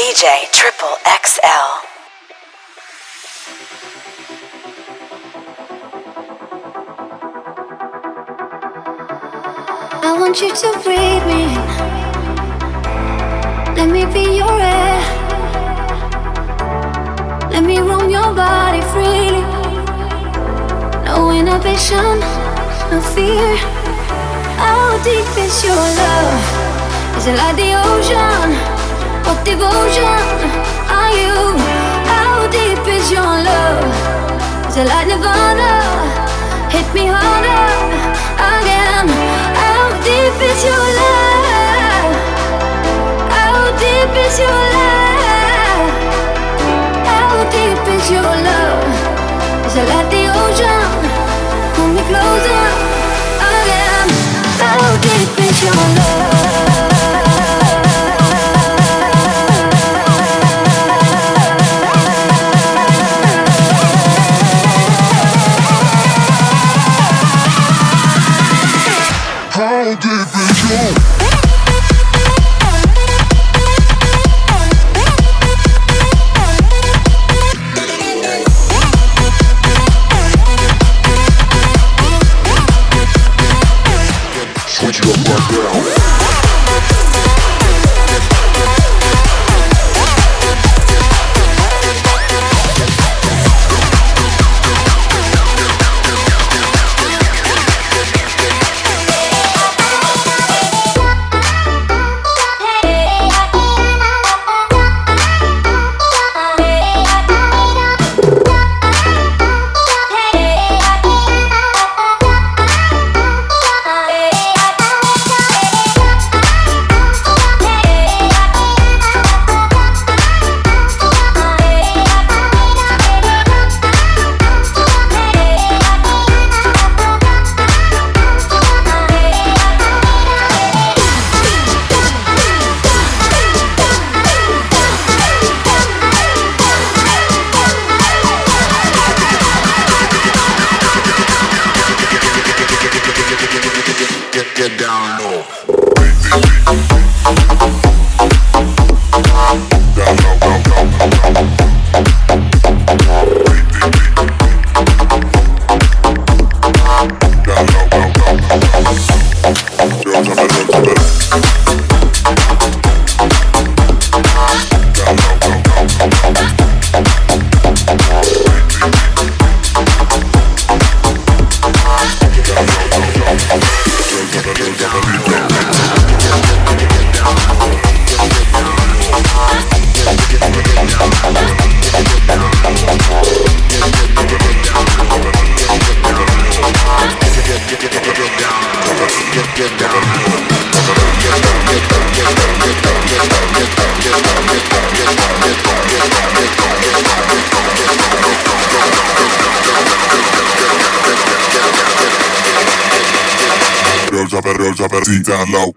DJ Triple XL. I want you to breathe me. Let me be your air. Let me roam your body freely. No inhibition, no fear. How deep is your love? Is it like the ocean? Devotion are you? How deep is your love? Nirvana hit me harder again. How deep is your love? How deep is your love? How deep is your love? The ocean pull me closer again. How deep is your love? down low.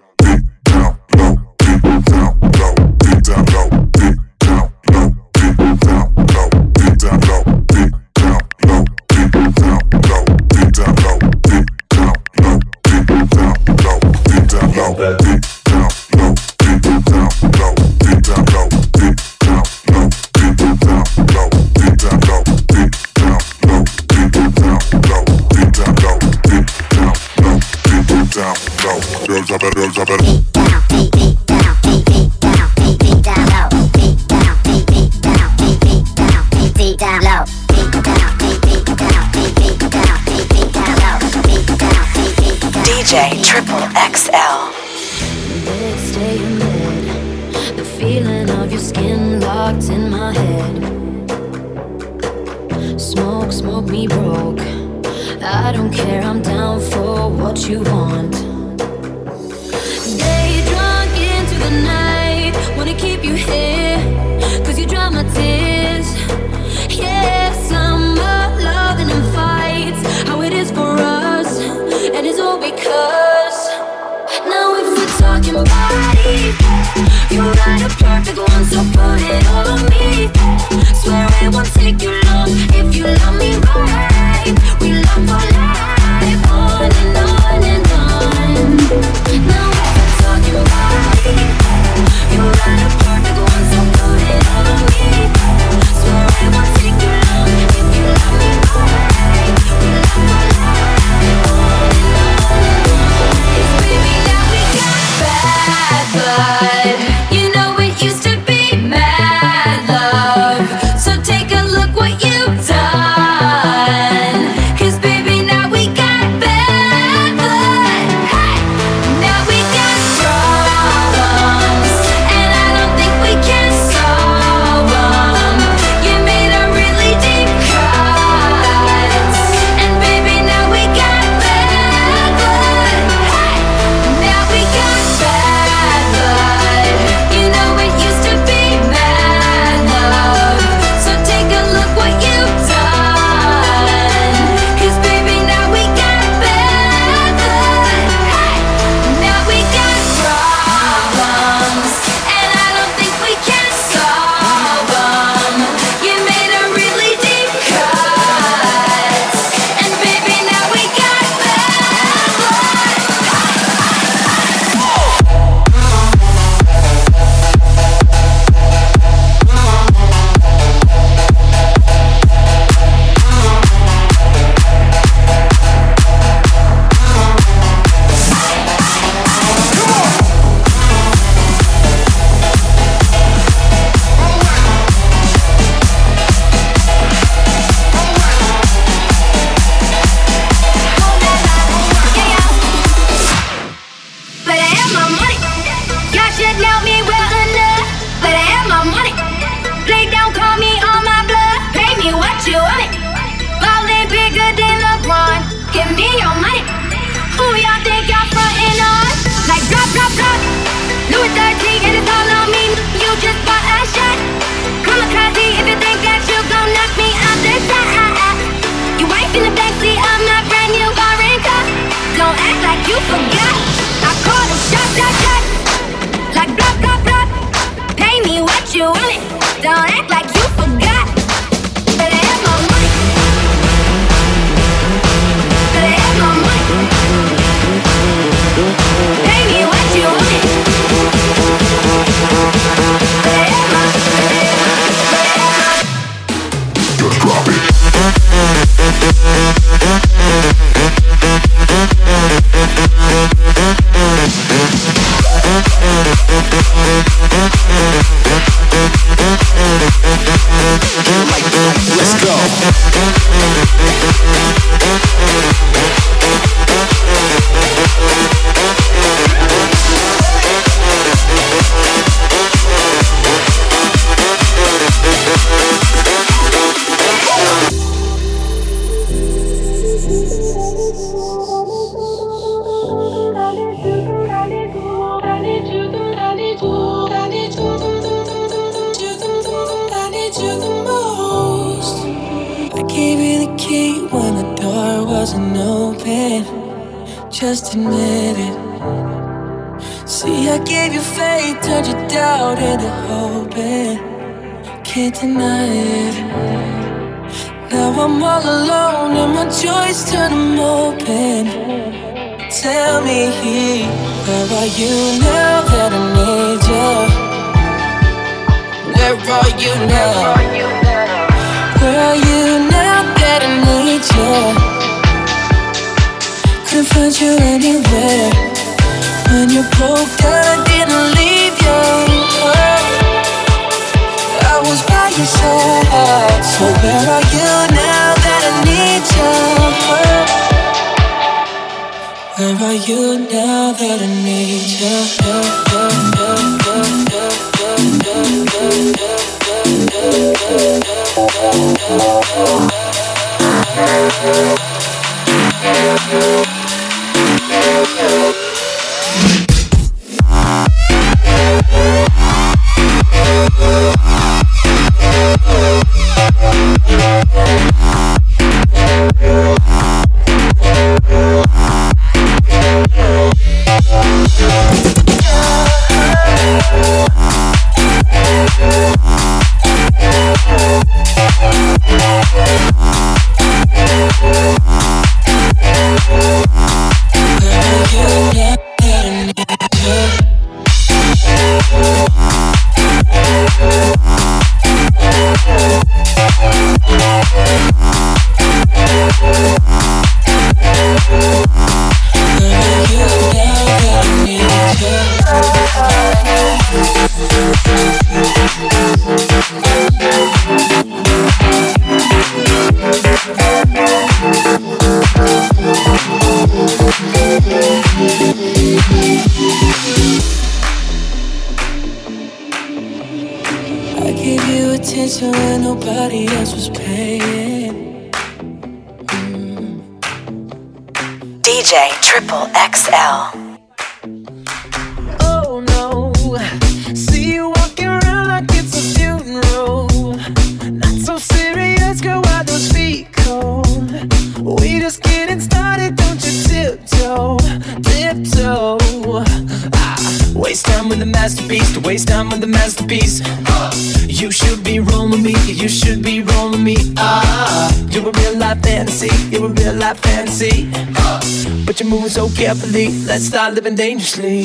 Dangerously.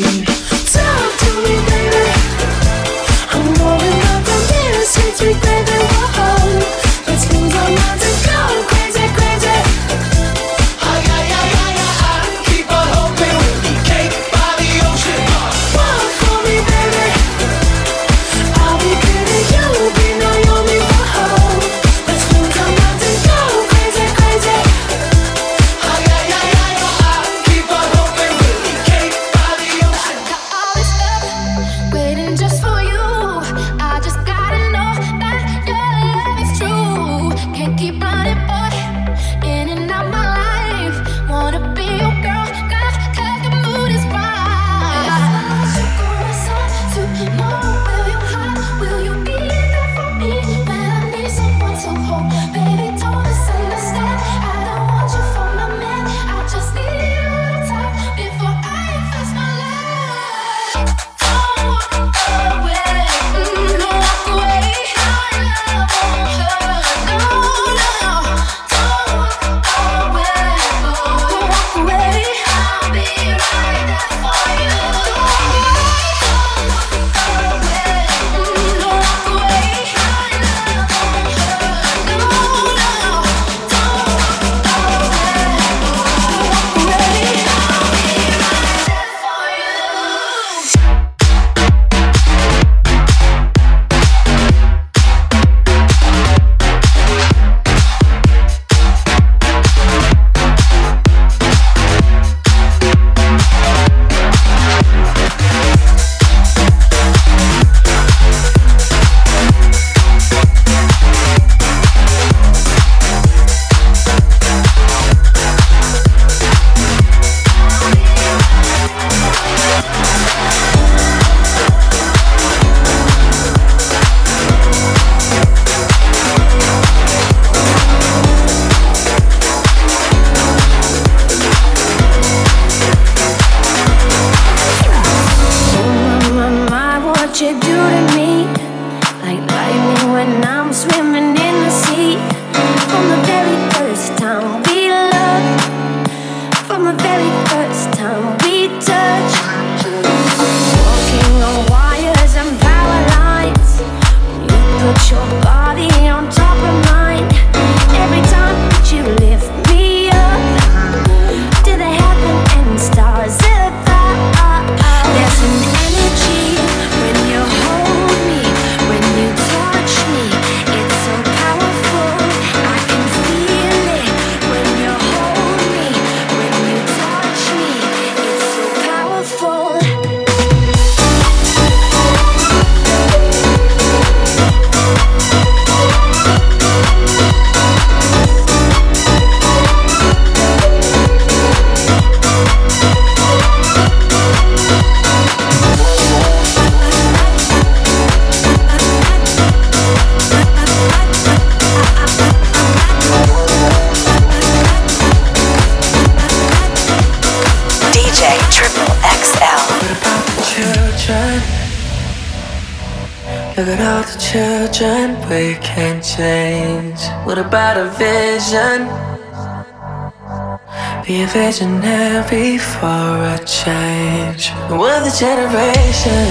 visionary for a change. We're the generation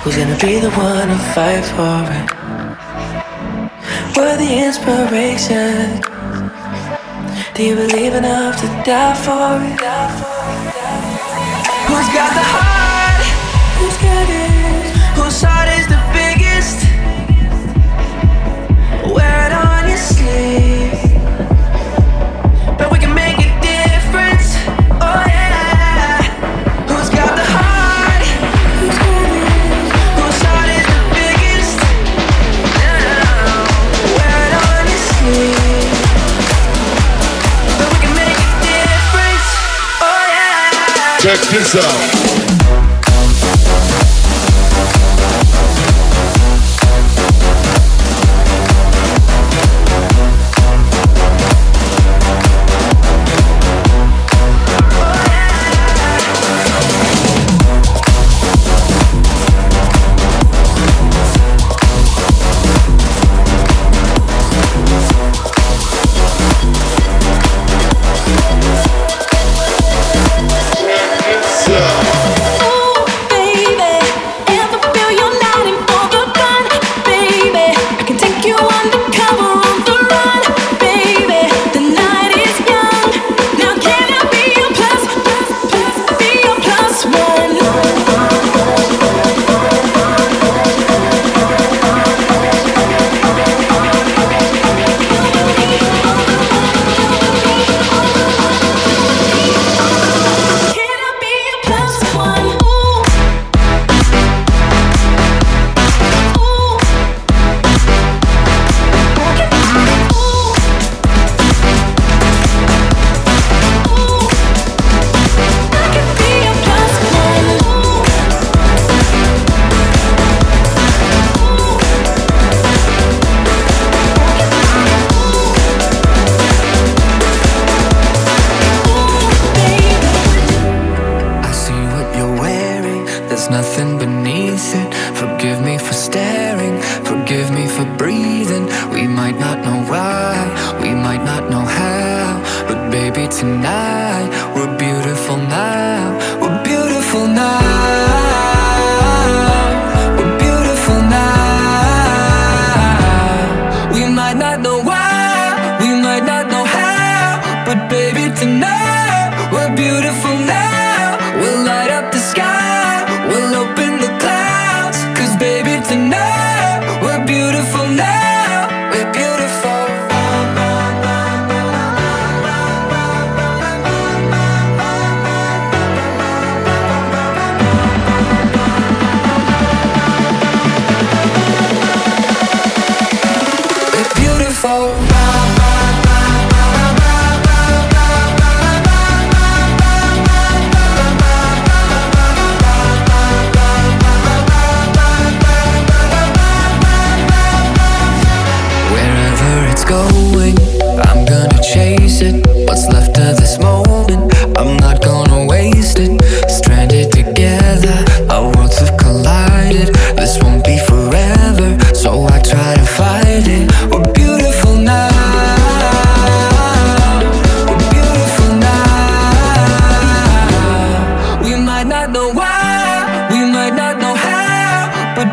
who's gonna be the one to fight for it. We're the inspiration. Do you believe enough to die for it? Die for. Who's got the heart? Who's got it? Whose heart is the biggest? Wear it on your sleeve. Check this out.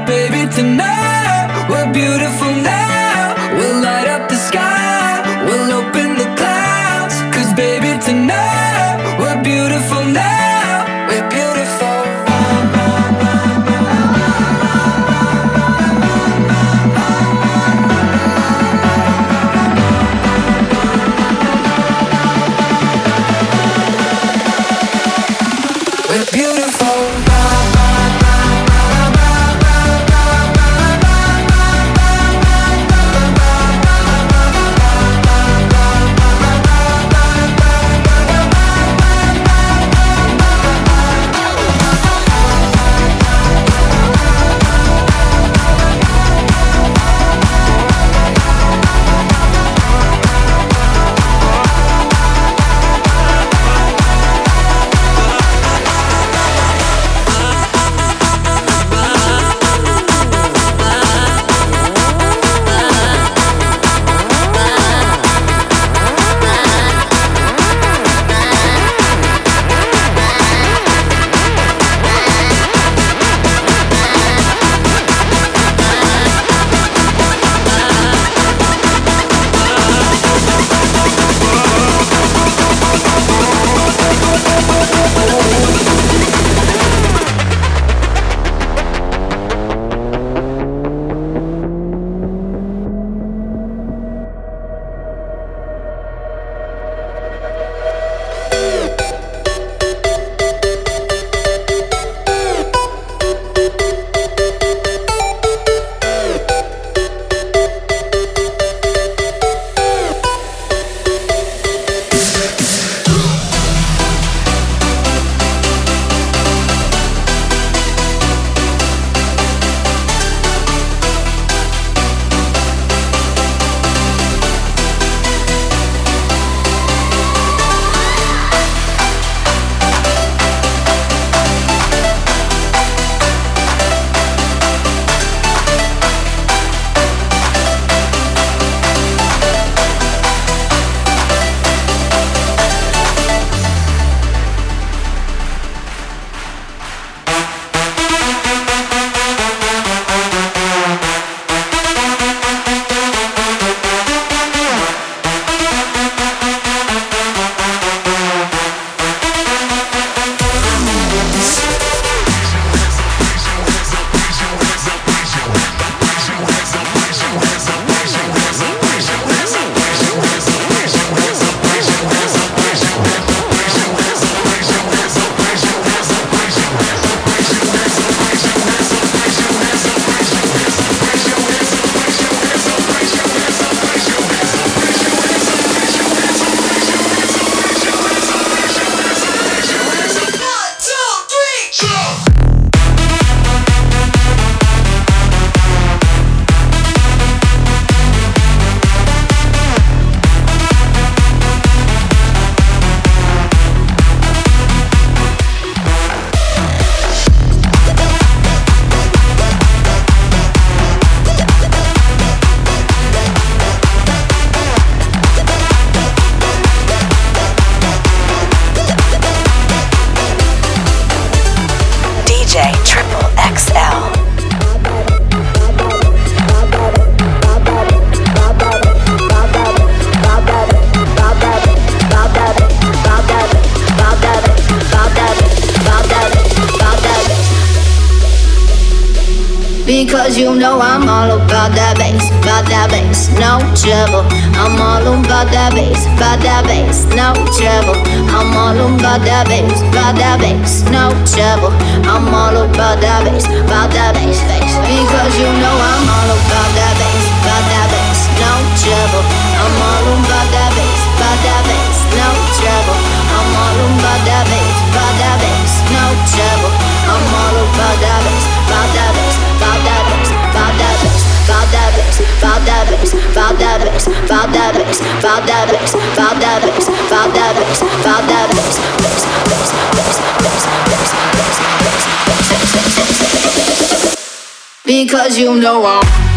baby, tonight. Because you know I'm all about that bass, about that bass, no trouble. I'm all about that bass, about that bass, no trouble. I'm all about that bass, about that bass, no trouble. I'm all about that bass, about that bass, bass. Because you know I'm all about that bass, about that bass, no trouble. I'm all about that bass, about that bass, no trouble. I'm all about that bass, about that bass, no trouble. I'm all about that bass, about that bass because you know I'm.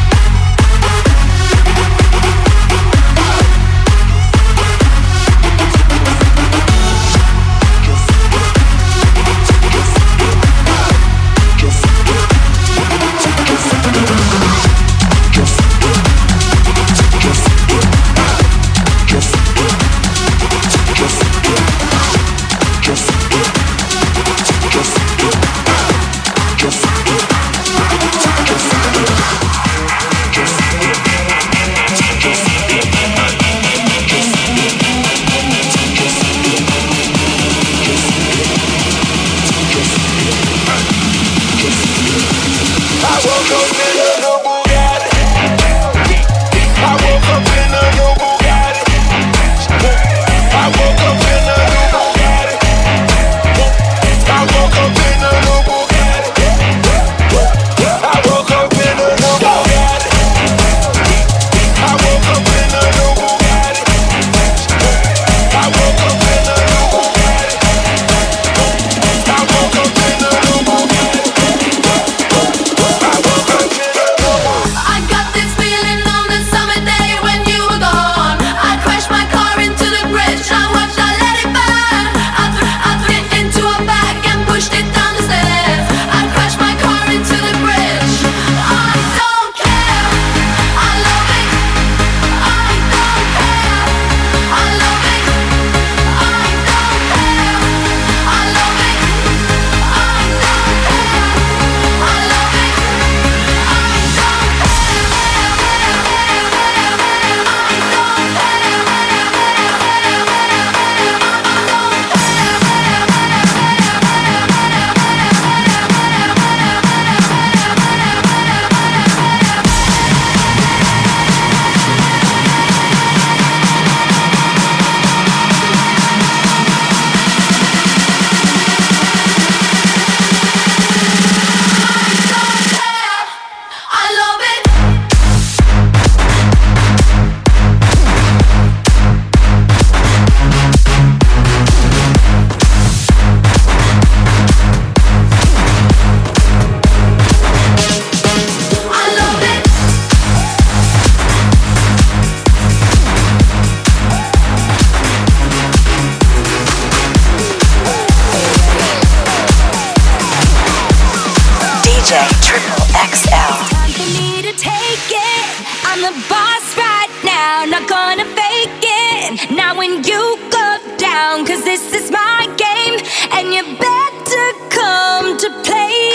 DJ Triple XL. Time for me to take it. I'm the boss right now, not gonna fake it. Now when you go down, cause this is my game, and you better come to play.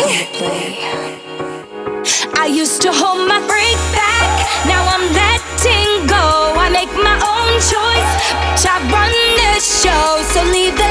I used to hold my freak back, now I'm letting go. I make my own choice, bitch. I run the show, so leave the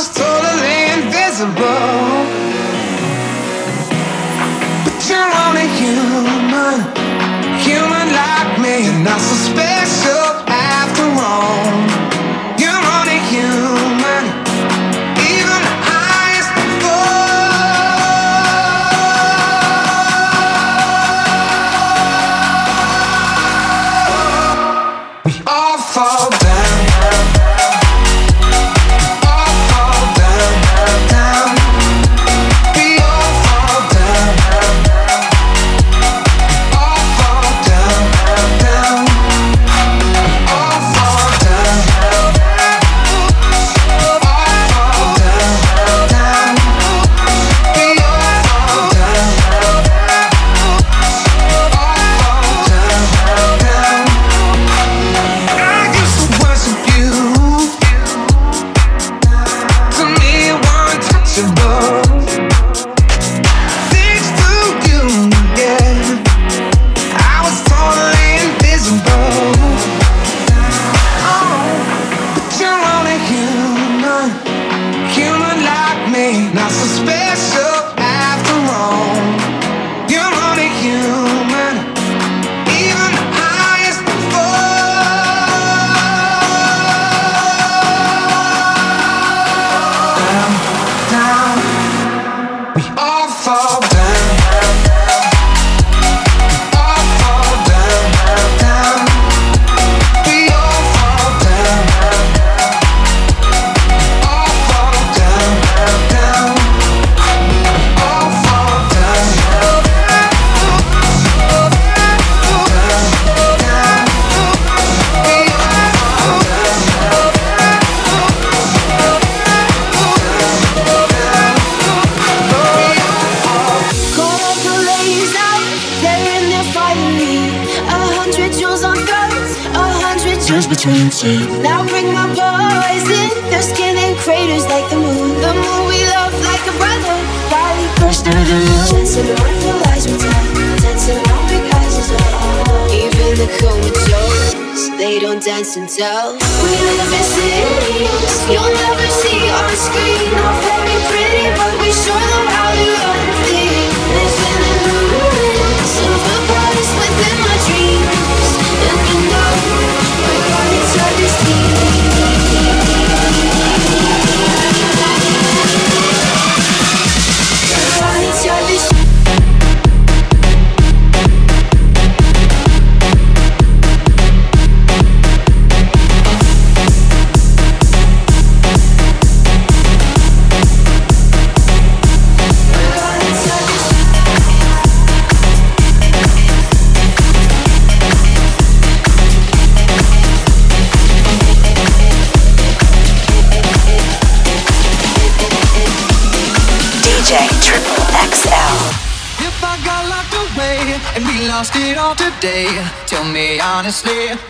was totally invisible. But you're only human, human like me, you're not so special. opportunity. Now bring my boys in, their skin and craters like the moon. The moon we love like a brother. Body crushed through the moon. Dancing around the lies we tell. Dancing around because it's all. Even the comatose, they don't dance and tell. We live in cities, you'll never. Honestly.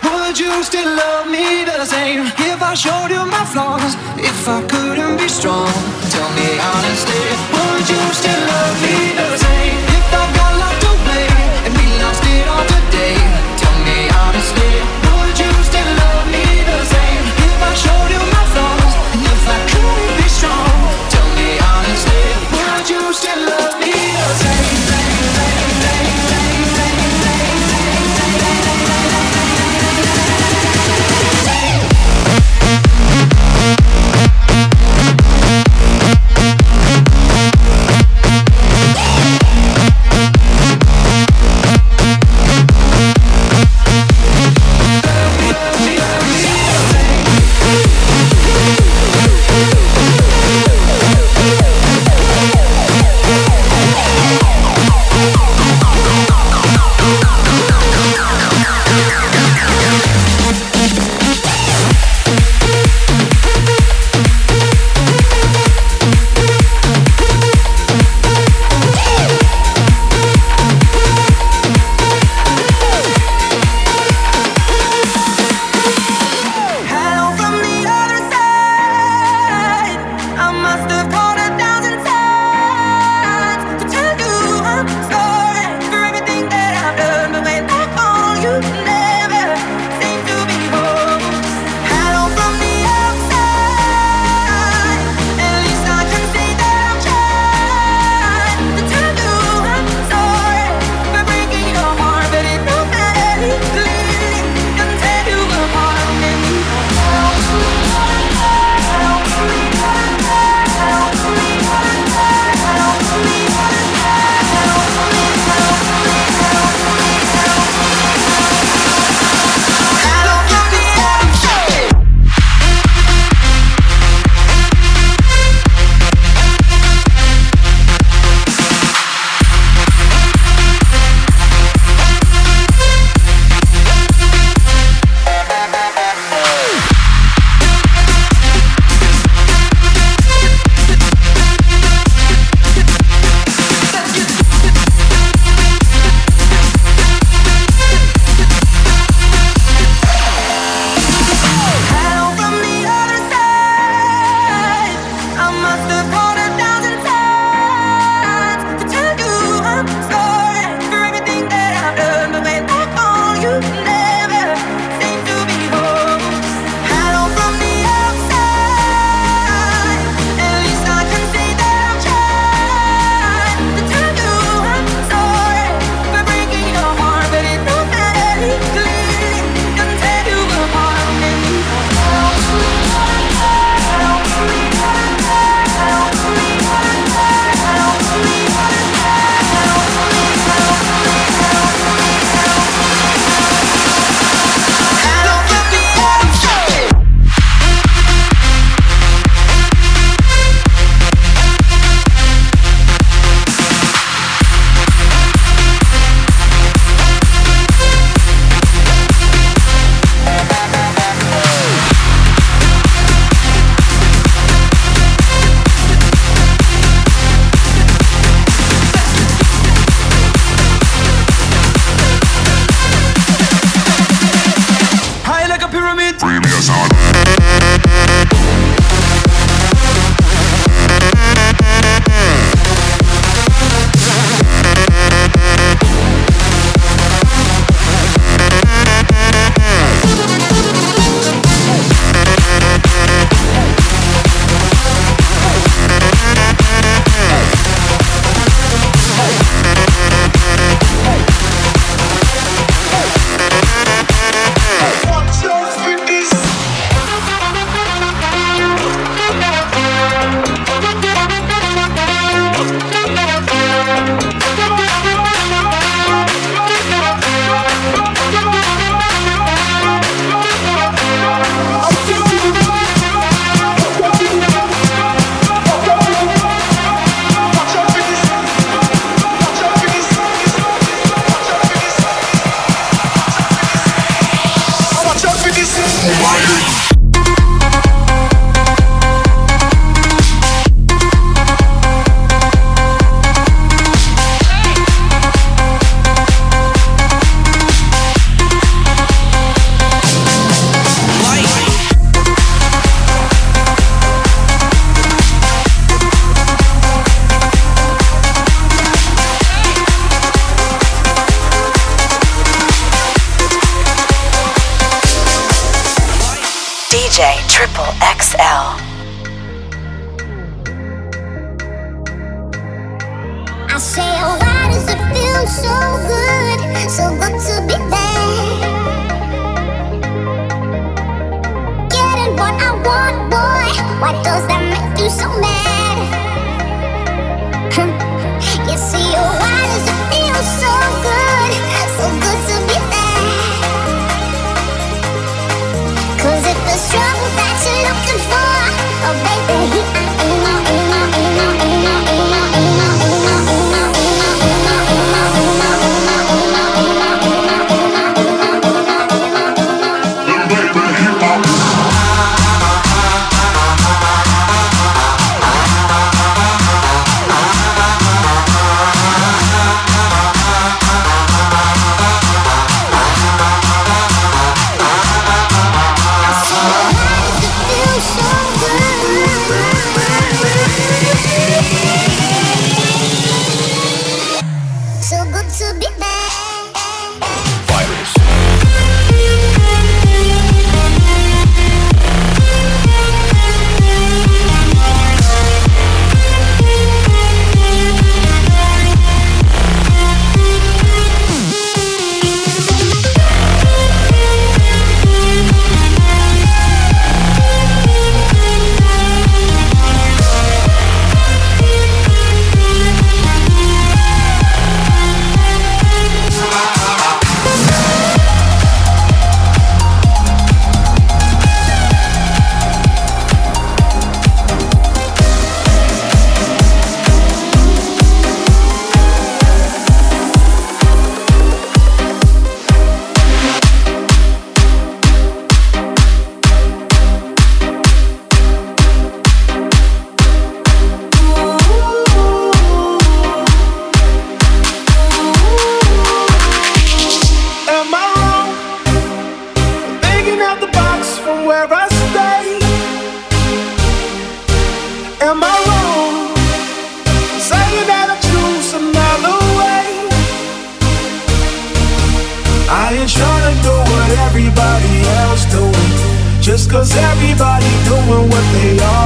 what they are.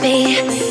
be?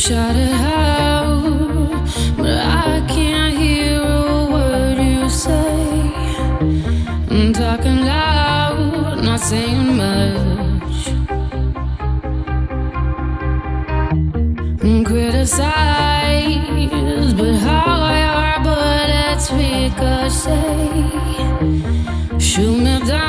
shouted out, but I can't hear a word you say. I'm talking loud, not saying much. I'm criticized, but how I are bullets ricochet. Shoot me down.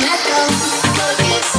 Let go.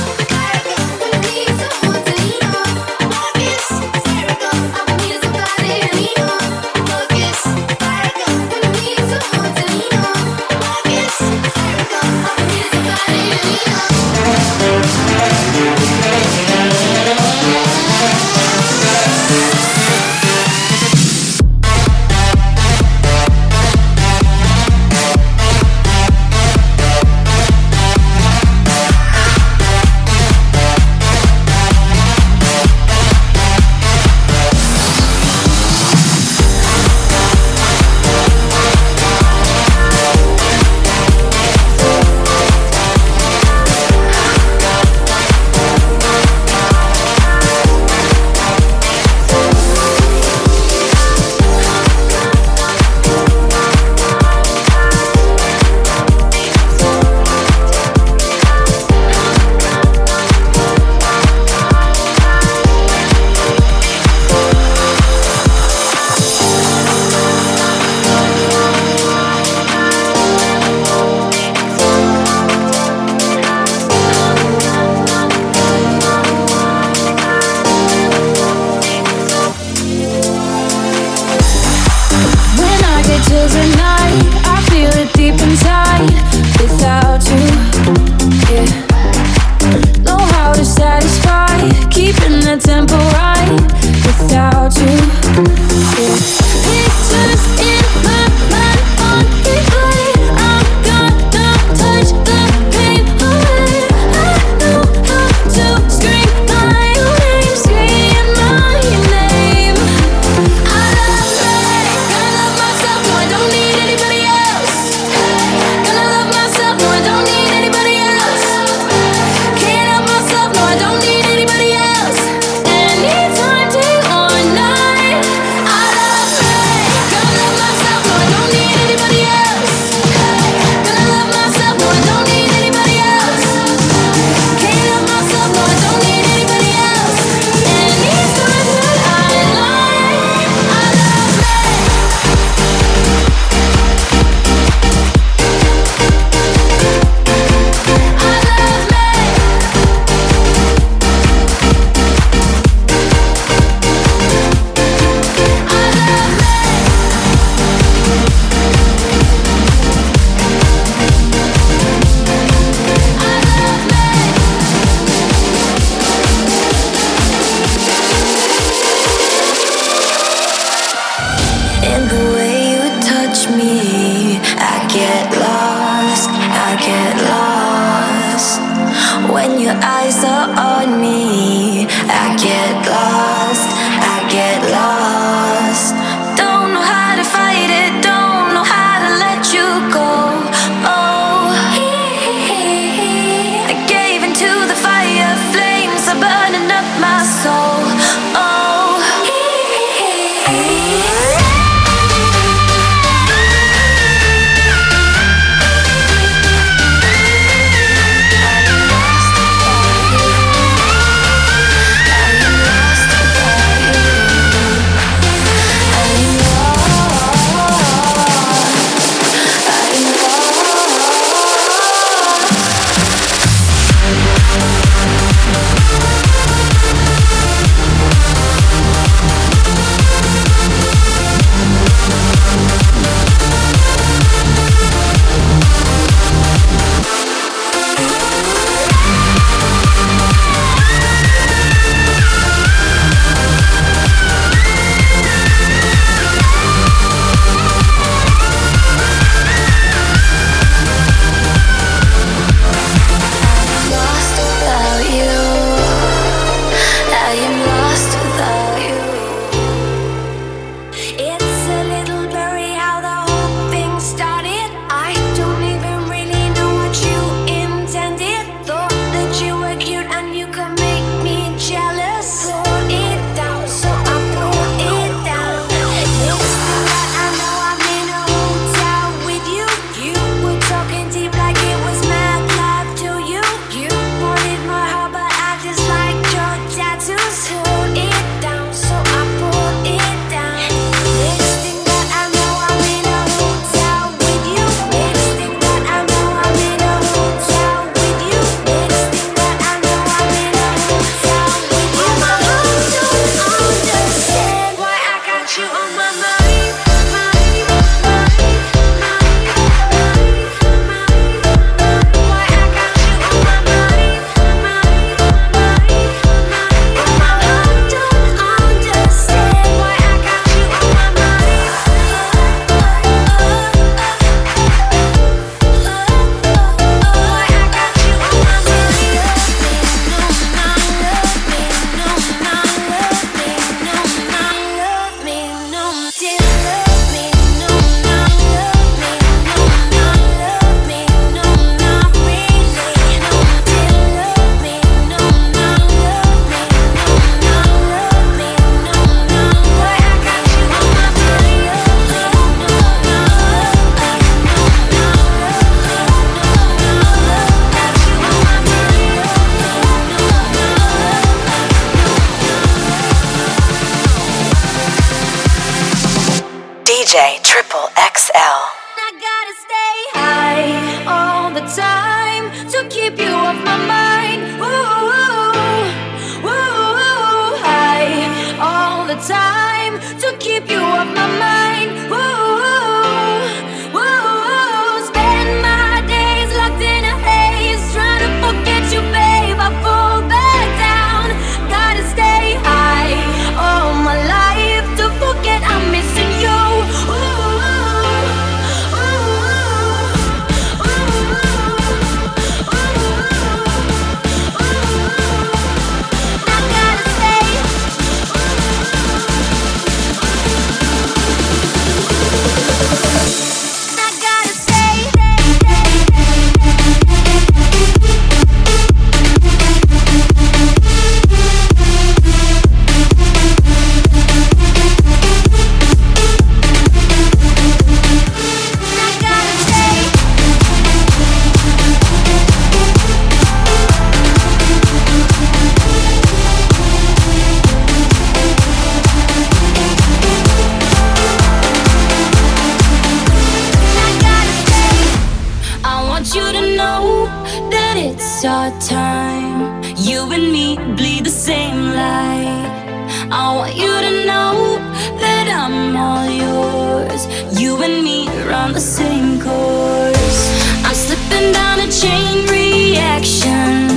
our time. You and me bleed the same light. I want you to know that I'm all yours. You and me run the same course. I'm slipping down a chain reaction.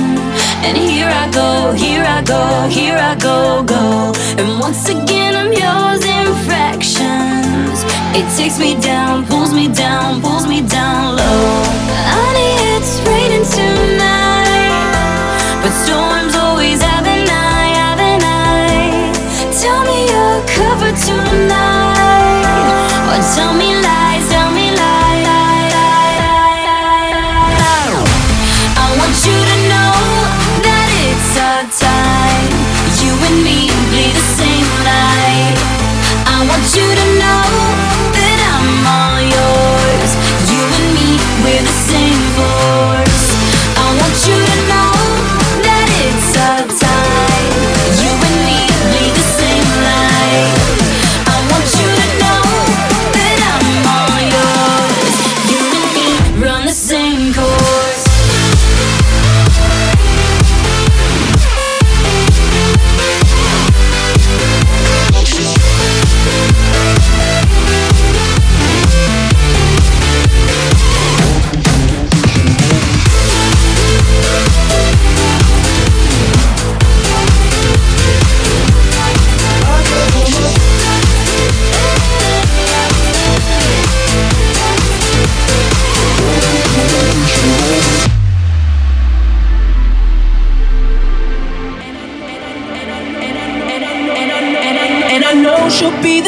And here I go, here I go, here I go, go. And once again, I'm yours in fractions. It takes me down, pulls me down, pulls me down low. Honey, it's raining tonight. But storms always have an eye, have an eye. Tell me you're covered tonight, or tell me.